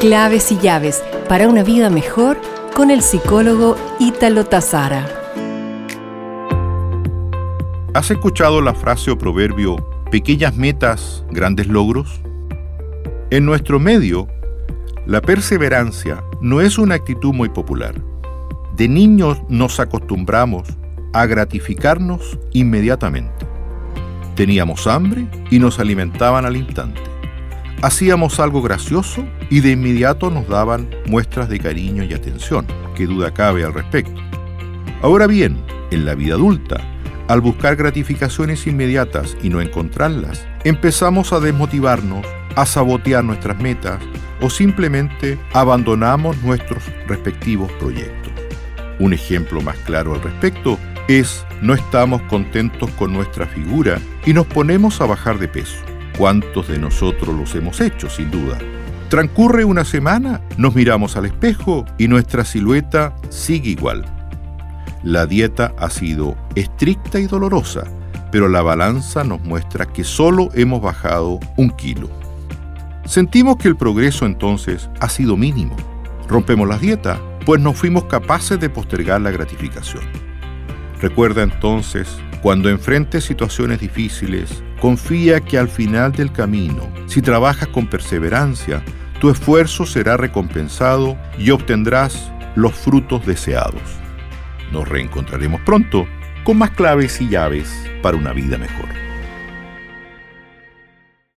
Claves y llaves para una vida mejor con el psicólogo Ítalo Tazara. ¿Has escuchado la frase o proverbio pequeñas metas, grandes logros? En nuestro medio, la perseverancia no es una actitud muy popular. De niños nos acostumbramos a gratificarnos inmediatamente. Teníamos hambre y nos alimentaban al instante. Hacíamos algo gracioso y de inmediato nos daban muestras de cariño y atención, que duda cabe al respecto. Ahora bien, en la vida adulta, al buscar gratificaciones inmediatas y no encontrarlas, empezamos a desmotivarnos, a sabotear nuestras metas o simplemente abandonamos nuestros respectivos proyectos. Un ejemplo más claro al respecto es no estamos contentos con nuestra figura y nos ponemos a bajar de peso. ¿Cuántos de nosotros los hemos hecho, sin duda? Transcurre una semana, nos miramos al espejo y nuestra silueta sigue igual. La dieta ha sido estricta y dolorosa, pero la balanza nos muestra que solo hemos bajado un kilo. Sentimos que el progreso entonces ha sido mínimo. Rompemos la dieta, pues no fuimos capaces de postergar la gratificación. Recuerda entonces, cuando enfrentes situaciones difíciles, confía que al final del camino, si trabajas con perseverancia, tu esfuerzo será recompensado y obtendrás los frutos deseados. Nos reencontraremos pronto con más claves y llaves para una vida mejor.